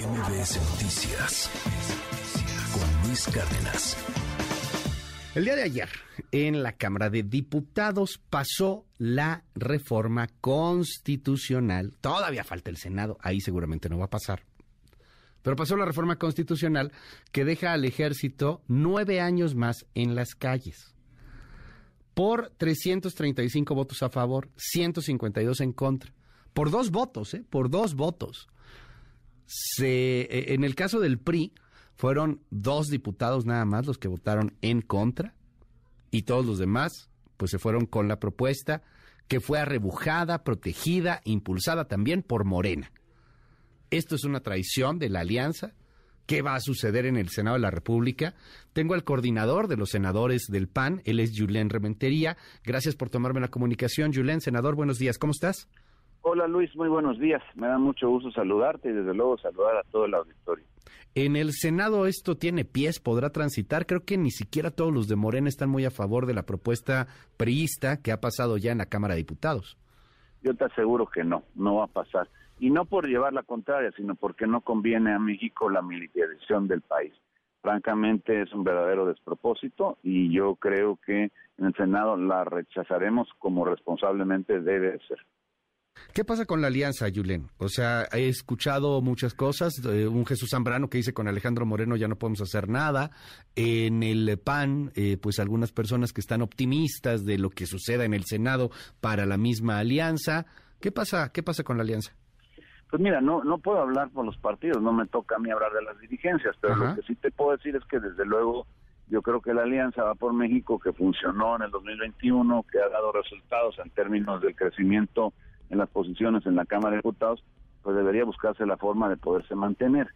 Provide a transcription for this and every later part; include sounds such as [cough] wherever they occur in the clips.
MBS Noticias con Luis Cárdenas. El día de ayer, en la Cámara de Diputados pasó la reforma constitucional. Todavía falta el Senado, ahí seguramente no va a pasar. Pero pasó la reforma constitucional que deja al ejército nueve años más en las calles. Por 335 votos a favor, 152 en contra. Por dos votos, ¿eh? Por dos votos se, eh, en el caso del PRI, fueron dos diputados nada más los que votaron en contra y todos los demás pues se fueron con la propuesta que fue arrebujada, protegida, impulsada también por Morena. Esto es una traición de la alianza. ¿Qué va a suceder en el Senado de la República? Tengo al coordinador de los senadores del PAN, él es Julen Rementería. Gracias por tomarme la comunicación. Julen, senador, buenos días, ¿cómo estás? Hola Luis, muy buenos días. Me da mucho gusto saludarte y desde luego saludar a todo el auditorio. En el Senado esto tiene pies, podrá transitar. Creo que ni siquiera todos los de Morena están muy a favor de la propuesta priista que ha pasado ya en la Cámara de Diputados. Yo te aseguro que no, no va a pasar. Y no por llevar la contraria, sino porque no conviene a México la militarización del país. Francamente es un verdadero despropósito y yo creo que en el Senado la rechazaremos como responsablemente debe ser. ¿Qué pasa con la alianza, Yulen? O sea, he escuchado muchas cosas. Eh, un Jesús Zambrano que dice con Alejandro Moreno ya no podemos hacer nada. En el PAN, eh, pues algunas personas que están optimistas de lo que suceda en el Senado para la misma alianza. ¿Qué pasa, qué pasa con la alianza? Pues mira, no, no puedo hablar por los partidos, no me toca a mí hablar de las dirigencias, pero lo que sí te puedo decir es que desde luego yo creo que la alianza va por México, que funcionó en el 2021, que ha dado resultados en términos del crecimiento en las posiciones en la Cámara de Diputados, pues debería buscarse la forma de poderse mantener.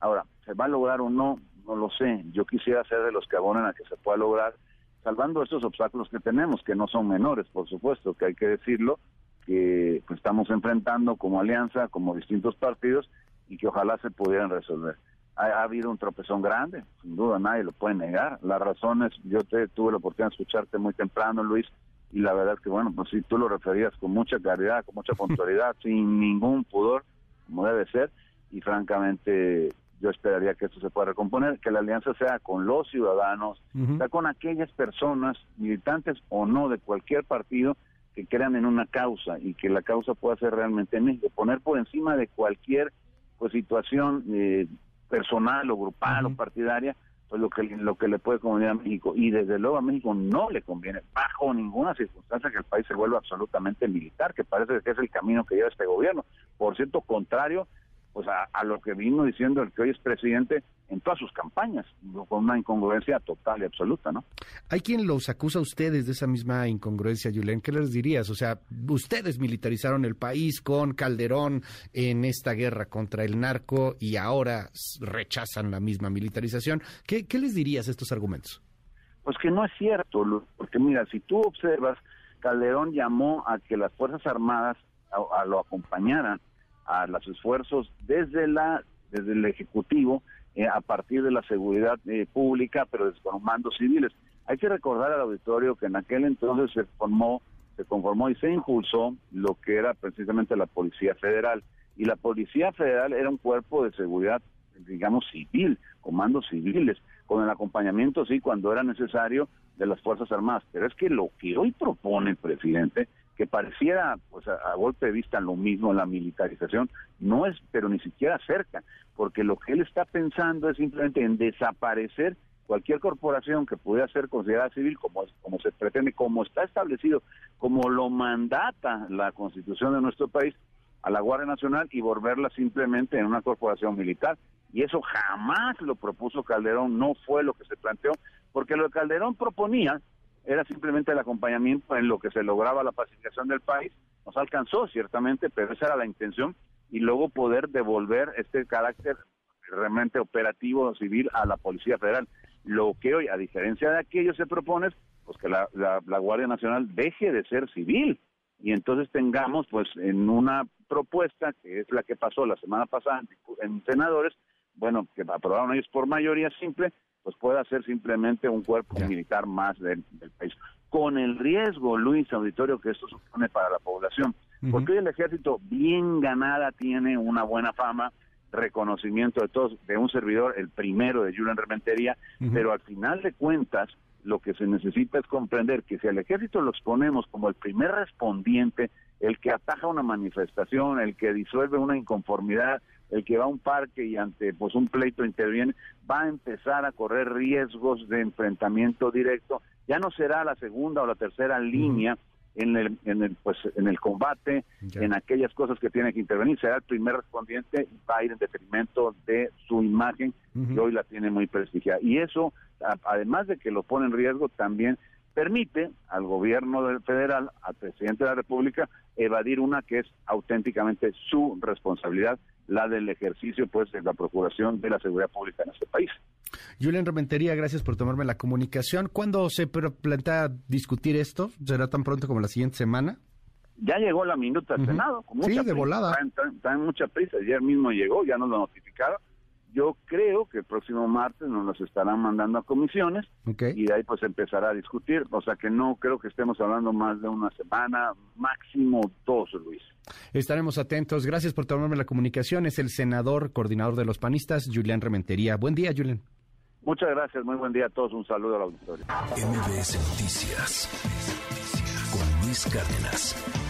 Ahora, ¿se va a lograr o no? No lo sé. Yo quisiera ser de los que abonan a que se pueda lograr, salvando estos obstáculos que tenemos, que no son menores, por supuesto, que hay que decirlo, que pues, estamos enfrentando como alianza, como distintos partidos, y que ojalá se pudieran resolver. Ha, ha, habido un tropezón grande, sin duda nadie lo puede negar. Las razones, yo te, tuve la oportunidad de escucharte muy temprano, Luis, y la verdad es que, bueno, pues si tú lo referías con mucha claridad, con mucha [laughs] puntualidad, sin ningún pudor, como debe ser, y francamente yo esperaría que esto se pueda recomponer, que la alianza sea con los ciudadanos, sea con aquellas personas, militantes o no, de cualquier partido, que crean en una causa y que la causa pueda ser realmente en México, poner por encima de cualquier pues situación eh, personal o grupal o partidaria, pues lo que lo que le puede convenir a México. Y desde luego a México no le conviene bajo ninguna circunstancia que el país se vuelva absolutamente militar que parece que es el camino que lleva este gobierno. Por cierto contrario pues a, lo que vino diciendo el que hoy es presidente en todas sus campañas, con una incongruencia total y absoluta, ¿no? Hay quien los acusa a ustedes de esa misma incongruencia, Julen. ¿Qué les dirías? O sea, ustedes militarizaron el país con Calderón en esta guerra contra el narco y ahora rechazan la misma militarización. ¿Qué, qué les dirías a estos argumentos? Pues que no es cierto, porque mira, si tú observas, Calderón llamó a que las Fuerzas Armadas a lo acompañaran a los esfuerzos desde la desde el ejecutivo eh, a partir de la seguridad eh, pública, pero con mandos civiles. Hay que recordar al auditorio que en aquel entonces se formó, se conformó y se impulsó lo que era precisamente la Policía Federal. Y la Policía Federal era un cuerpo de seguridad, digamos, civil, comandos civiles, con el acompañamiento, sí, cuando era necesario, de las Fuerzas Armadas. Pero es que lo que hoy propone el presidente que pareciera pues a, golpe de vista lo mismo la militarización no es pero ni siquiera cerca porque lo que él está pensando es simplemente en desaparecer cualquier corporación que pudiera ser considerada civil como como se pretende como está establecido como lo mandata la Constitución de nuestro país a la Guardia Nacional y volverla simplemente en una corporación militar. Y eso jamás lo propuso Calderón no fue lo que se planteó porque lo que Calderón proponía era simplemente el acompañamiento en lo que se lograba la pacificación del país. Nos alcanzó, ciertamente, pero esa era la intención, y luego poder devolver este carácter realmente operativo civil a la Policía Federal. Lo que hoy, a diferencia de aquello, se propone es pues, que la, la, Guardia Nacional deje de ser civil y entonces tengamos, pues, en una propuesta, que es la que pasó la semana pasada en senadores, bueno, que aprobaron ellos por mayoría simple, pues pueda ser simplemente un cuerpo militar más del, país. Con el riesgo, Luis Auditorio, que esto supone para la población. Porque hoy el ejército bien ganada tiene una buena fama reconocimiento de todos, de un servidor, el primero de Julian Rementería, pero al final de cuentas lo que se necesita es comprender que si al ejército lo exponemos como el primer respondiente, el que ataja una manifestación, el que disuelve una inconformidad, el que va a un parque y ante pues un pleito interviene, va a empezar a correr riesgos de enfrentamiento directo, ya no será la segunda o la tercera línea en el, en el pues en el combate, en aquellas cosas que tiene que intervenir, será el primer respondiente y va a ir en detrimento de su imagen, que hoy la tiene muy prestigiada. Y eso, además de que lo pone en riesgo, también permite al gobierno federal, al presidente de la República, evadir una que es auténticamente su responsabilidad, la del ejercicio pues de la procuración de la seguridad pública en este país. Julián Rementería, gracias por tomarme la comunicación. ¿Cuándo se plantea discutir esto? ¿Será tan pronto como la siguiente semana? Ya llegó la minuta al Senado. Con mucha sí, de volada. Está, en mucha prisa. Ayer mismo llegó, ya nos lo notificaron. Yo creo que el próximo martes nos los estarán mandando a comisiones y de ahí pues empezará a discutir. O sea que no creo que estemos hablando más de una semana, máximo dos, Luis. Estaremos atentos. Gracias por tomarme la comunicación. Es el senador coordinador de los panistas, Julián Rementería. Buen día, Julián. Muchas gracias. Muy buen día a todos. Un saludo a la auditoría. MBS Noticias con Luis Cárdenas.